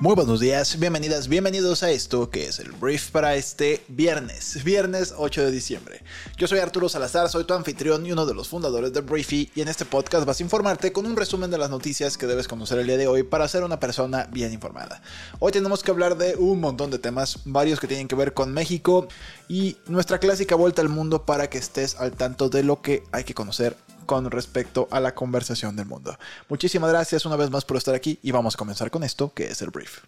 Muy buenos días, bienvenidas, bienvenidos a esto que es el brief para este viernes, viernes 8 de diciembre. Yo soy Arturo Salazar, soy tu anfitrión y uno de los fundadores de Briefy y en este podcast vas a informarte con un resumen de las noticias que debes conocer el día de hoy para ser una persona bien informada. Hoy tenemos que hablar de un montón de temas, varios que tienen que ver con México y nuestra clásica vuelta al mundo para que estés al tanto de lo que hay que conocer con respecto a la conversación del mundo. Muchísimas gracias una vez más por estar aquí y vamos a comenzar con esto que es el brief.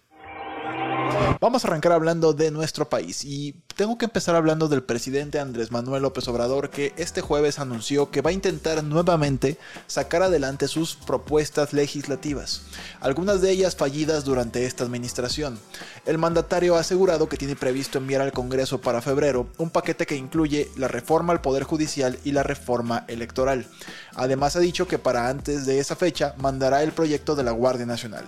Vamos a arrancar hablando de nuestro país y tengo que empezar hablando del presidente Andrés Manuel López Obrador que este jueves anunció que va a intentar nuevamente sacar adelante sus propuestas legislativas, algunas de ellas fallidas durante esta administración. El mandatario ha asegurado que tiene previsto enviar al Congreso para febrero un paquete que incluye la reforma al Poder Judicial y la reforma electoral. Además ha dicho que para antes de esa fecha mandará el proyecto de la Guardia Nacional.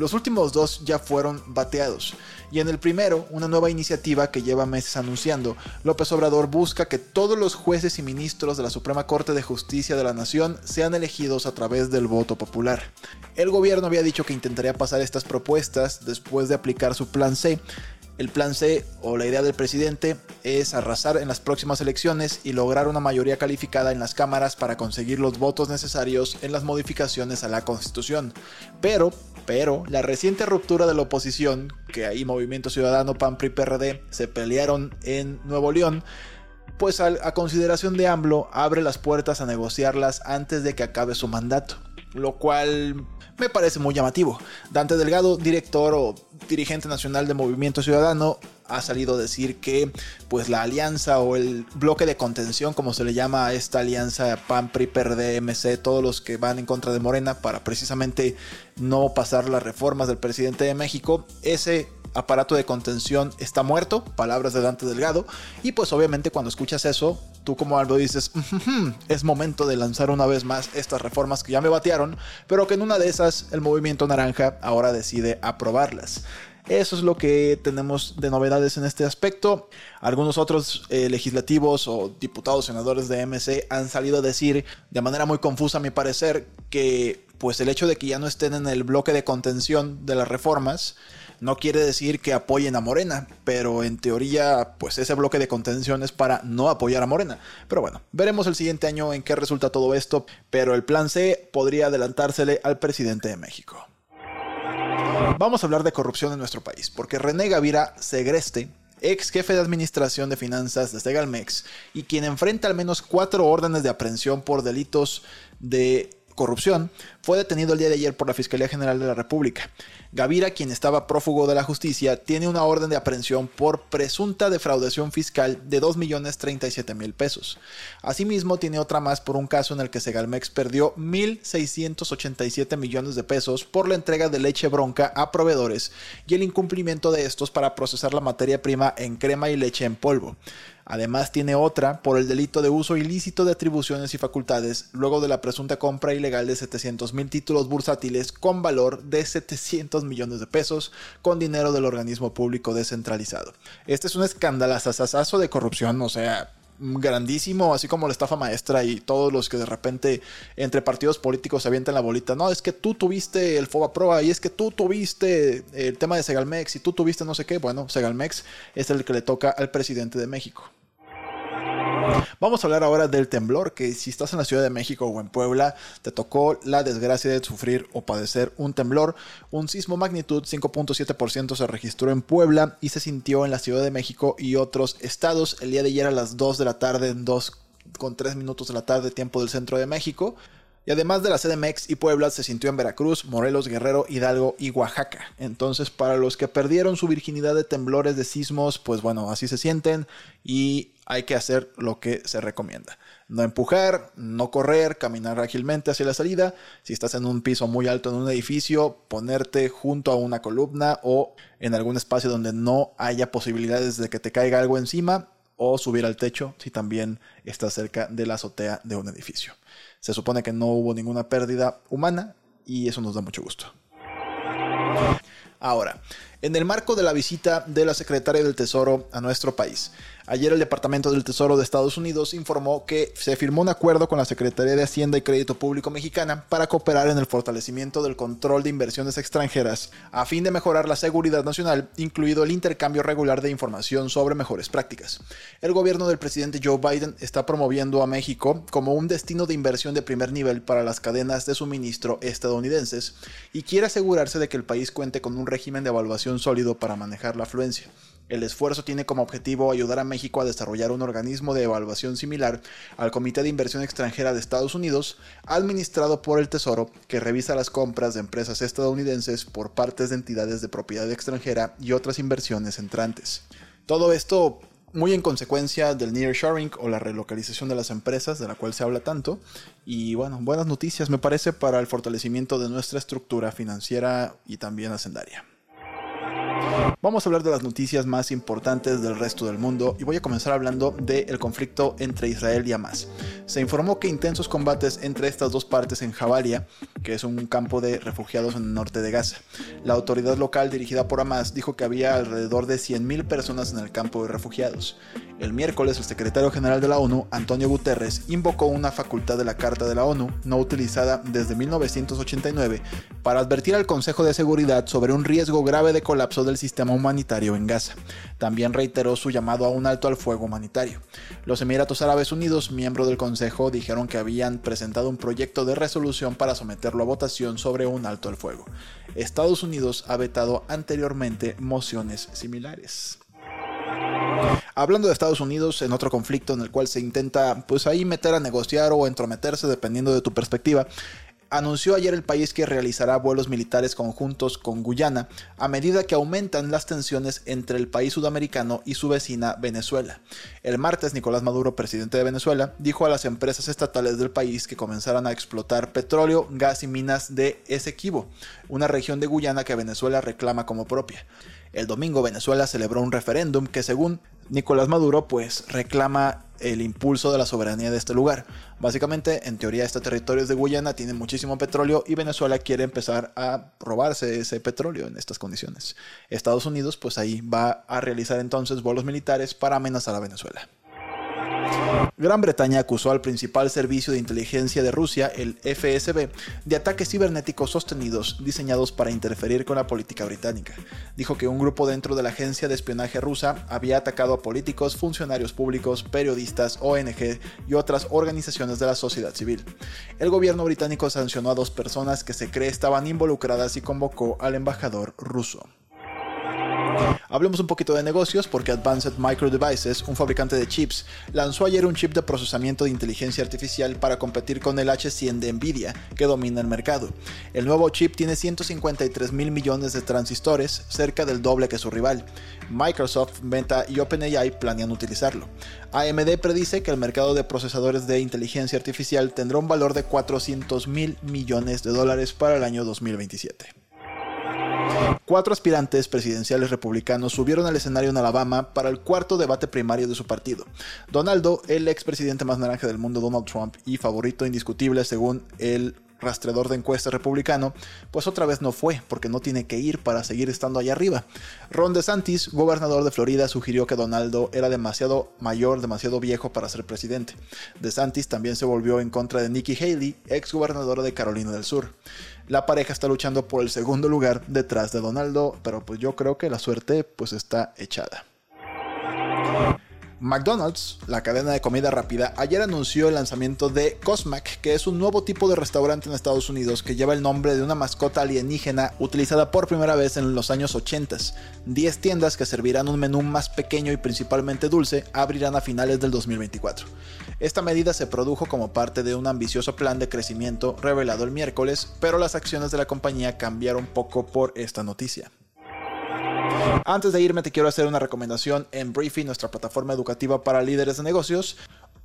Los últimos dos ya fueron bateados, y en el primero, una nueva iniciativa que lleva meses anunciando, López Obrador busca que todos los jueces y ministros de la Suprema Corte de Justicia de la Nación sean elegidos a través del voto popular. El gobierno había dicho que intentaría pasar estas propuestas después de aplicar su plan C, el plan C o la idea del presidente es arrasar en las próximas elecciones y lograr una mayoría calificada en las cámaras para conseguir los votos necesarios en las modificaciones a la Constitución. Pero, pero, la reciente ruptura de la oposición, que ahí Movimiento Ciudadano, PAN, PRI, PRD se pelearon en Nuevo León, pues a, consideración de AMLO abre las puertas a negociarlas antes de que acabe su mandato, lo cual me parece muy llamativo. Dante Delgado, director o dirigente nacional de Movimiento Ciudadano, ha salido a decir que pues la alianza o el bloque de contención, como se le llama a esta alianza PAN, PRI, PRD, MC, todos los que van en contra de Morena para precisamente no pasar las reformas del presidente de México, ese aparato de contención está muerto, palabras de Dante Delgado, y pues obviamente cuando escuchas eso, tú como Aldo dices, es momento de lanzar una vez más estas reformas que ya me batearon, pero que en una de esas el movimiento naranja ahora decide aprobarlas. Eso es lo que tenemos de novedades en este aspecto. Algunos otros eh, legislativos o diputados, senadores de MC han salido a decir de manera muy confusa, a mi parecer, que pues el hecho de que ya no estén en el bloque de contención de las reformas no quiere decir que apoyen a Morena, pero en teoría, pues ese bloque de contención es para no apoyar a Morena. Pero bueno, veremos el siguiente año en qué resulta todo esto, pero el plan C podría adelantársele al presidente de México. Vamos a hablar de corrupción en nuestro país, porque René Gavira Segreste, ex jefe de administración de finanzas de Segalmex y quien enfrenta al menos cuatro órdenes de aprehensión por delitos de corrupción, fue detenido el día de ayer por la Fiscalía General de la República. Gavira, quien estaba prófugo de la justicia, tiene una orden de aprehensión por presunta defraudación fiscal de 2.037.000 pesos. Asimismo, tiene otra más por un caso en el que Segalmex perdió 1.687 millones de pesos por la entrega de leche bronca a proveedores y el incumplimiento de estos para procesar la materia prima en crema y leche en polvo. Además tiene otra por el delito de uso ilícito de atribuciones y facultades luego de la presunta compra ilegal de 700 mil títulos bursátiles con valor de 700 millones de pesos con dinero del organismo público descentralizado. Este es un escandalazazazo de corrupción, o sea, grandísimo, así como la estafa maestra y todos los que de repente entre partidos políticos se avientan la bolita. No, es que tú tuviste el FOBA Proa y es que tú tuviste el tema de Segalmex y tú tuviste no sé qué. Bueno, Segalmex es el que le toca al presidente de México. Vamos a hablar ahora del temblor, que si estás en la Ciudad de México o en Puebla, te tocó la desgracia de sufrir o padecer un temblor. Un sismo magnitud 5.7% se registró en Puebla y se sintió en la Ciudad de México y otros estados el día de ayer a las 2 de la tarde, en 2 con 3 minutos de la tarde, tiempo del centro de México. Y además de la CDMX y Puebla, se sintió en Veracruz, Morelos, Guerrero, Hidalgo y Oaxaca. Entonces, para los que perdieron su virginidad de temblores, de sismos, pues bueno, así se sienten y hay que hacer lo que se recomienda. No empujar, no correr, caminar ágilmente hacia la salida. Si estás en un piso muy alto en un edificio, ponerte junto a una columna o en algún espacio donde no haya posibilidades de que te caiga algo encima o subir al techo si también estás cerca de la azotea de un edificio. Se supone que no hubo ninguna pérdida humana, y eso nos da mucho gusto. Ahora, en el marco de la visita de la secretaria del Tesoro a nuestro país, Ayer el Departamento del Tesoro de Estados Unidos informó que se firmó un acuerdo con la Secretaría de Hacienda y Crédito Público Mexicana para cooperar en el fortalecimiento del control de inversiones extranjeras a fin de mejorar la seguridad nacional, incluido el intercambio regular de información sobre mejores prácticas. El gobierno del presidente Joe Biden está promoviendo a México como un destino de inversión de primer nivel para las cadenas de suministro estadounidenses y quiere asegurarse de que el país cuente con un régimen de evaluación sólido para manejar la afluencia. El esfuerzo tiene como objetivo ayudar a México a desarrollar un organismo de evaluación similar al Comité de Inversión Extranjera de Estados Unidos, administrado por el Tesoro, que revisa las compras de empresas estadounidenses por partes de entidades de propiedad extranjera y otras inversiones entrantes. Todo esto muy en consecuencia del nearshoring o la relocalización de las empresas, de la cual se habla tanto. Y bueno, buenas noticias me parece para el fortalecimiento de nuestra estructura financiera y también hacendaria. Vamos a hablar de las noticias más importantes del resto del mundo y voy a comenzar hablando del conflicto entre Israel y Hamas. Se informó que intensos combates entre estas dos partes en Jabalia, que es un campo de refugiados en el norte de Gaza. La autoridad local dirigida por Hamas dijo que había alrededor de 100.000 personas en el campo de refugiados. El miércoles, el secretario general de la ONU, Antonio Guterres, invocó una facultad de la Carta de la ONU, no utilizada desde 1989, para advertir al Consejo de Seguridad sobre un riesgo grave de colapso del sistema humanitario en Gaza. También reiteró su llamado a un alto al fuego humanitario. Los Emiratos Árabes Unidos, miembro del Consejo, dijeron que habían presentado un proyecto de resolución para someterlo a votación sobre un alto al fuego. Estados Unidos ha vetado anteriormente mociones similares. Hablando de Estados Unidos, en otro conflicto en el cual se intenta pues ahí meter a negociar o entrometerse dependiendo de tu perspectiva, anunció ayer el país que realizará vuelos militares conjuntos con Guyana a medida que aumentan las tensiones entre el país sudamericano y su vecina Venezuela. El martes, Nicolás Maduro, presidente de Venezuela, dijo a las empresas estatales del país que comenzaran a explotar petróleo, gas y minas de Esequibo, una región de Guyana que Venezuela reclama como propia. El domingo Venezuela celebró un referéndum que según Nicolás Maduro pues reclama el impulso de la soberanía de este lugar. Básicamente, en teoría, este territorio es de Guyana, tiene muchísimo petróleo y Venezuela quiere empezar a robarse ese petróleo en estas condiciones. Estados Unidos, pues ahí va a realizar entonces vuelos militares para amenazar a Venezuela. Gran Bretaña acusó al principal servicio de inteligencia de Rusia, el FSB, de ataques cibernéticos sostenidos diseñados para interferir con la política británica. Dijo que un grupo dentro de la agencia de espionaje rusa había atacado a políticos, funcionarios públicos, periodistas, ONG y otras organizaciones de la sociedad civil. El gobierno británico sancionó a dos personas que se cree estaban involucradas y convocó al embajador ruso. Hablemos un poquito de negocios porque Advanced Micro Devices, un fabricante de chips, lanzó ayer un chip de procesamiento de inteligencia artificial para competir con el H100 de Nvidia, que domina el mercado. El nuevo chip tiene 153 mil millones de transistores, cerca del doble que su rival. Microsoft, Meta y OpenAI planean utilizarlo. AMD predice que el mercado de procesadores de inteligencia artificial tendrá un valor de 400 mil millones de dólares para el año 2027. Cuatro aspirantes presidenciales republicanos subieron al escenario en Alabama para el cuarto debate primario de su partido. Donaldo, el expresidente más naranja del mundo Donald Trump y favorito indiscutible según el rastreador de encuestas republicano, pues otra vez no fue, porque no tiene que ir para seguir estando allá arriba. Ron DeSantis, gobernador de Florida, sugirió que Donaldo era demasiado mayor, demasiado viejo para ser presidente. DeSantis también se volvió en contra de Nikki Haley, ex gobernadora de Carolina del Sur. La pareja está luchando por el segundo lugar detrás de Donaldo, pero pues yo creo que la suerte pues está echada. McDonald's, la cadena de comida rápida, ayer anunció el lanzamiento de Cosmac, que es un nuevo tipo de restaurante en Estados Unidos que lleva el nombre de una mascota alienígena utilizada por primera vez en los años 80. 10 tiendas que servirán un menú más pequeño y principalmente dulce abrirán a finales del 2024. Esta medida se produjo como parte de un ambicioso plan de crecimiento revelado el miércoles, pero las acciones de la compañía cambiaron poco por esta noticia. Antes de irme te quiero hacer una recomendación en Briefing, nuestra plataforma educativa para líderes de negocios.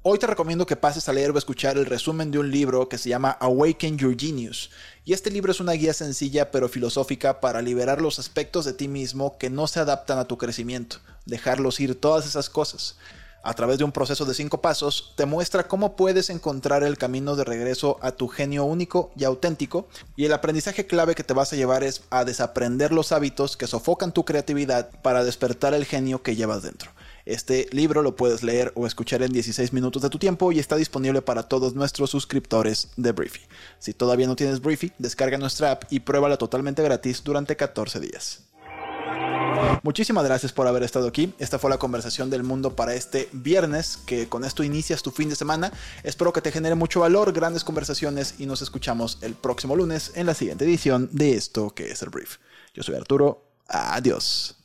Hoy te recomiendo que pases a leer o escuchar el resumen de un libro que se llama Awaken Your Genius. Y este libro es una guía sencilla pero filosófica para liberar los aspectos de ti mismo que no se adaptan a tu crecimiento, dejarlos ir todas esas cosas. A través de un proceso de cinco pasos, te muestra cómo puedes encontrar el camino de regreso a tu genio único y auténtico. Y el aprendizaje clave que te vas a llevar es a desaprender los hábitos que sofocan tu creatividad para despertar el genio que llevas dentro. Este libro lo puedes leer o escuchar en 16 minutos de tu tiempo y está disponible para todos nuestros suscriptores de Briefy. Si todavía no tienes Briefy, descarga nuestra app y pruébala totalmente gratis durante 14 días. Muchísimas gracias por haber estado aquí. Esta fue la conversación del mundo para este viernes, que con esto inicias tu fin de semana. Espero que te genere mucho valor, grandes conversaciones y nos escuchamos el próximo lunes en la siguiente edición de esto que es el brief. Yo soy Arturo. Adiós.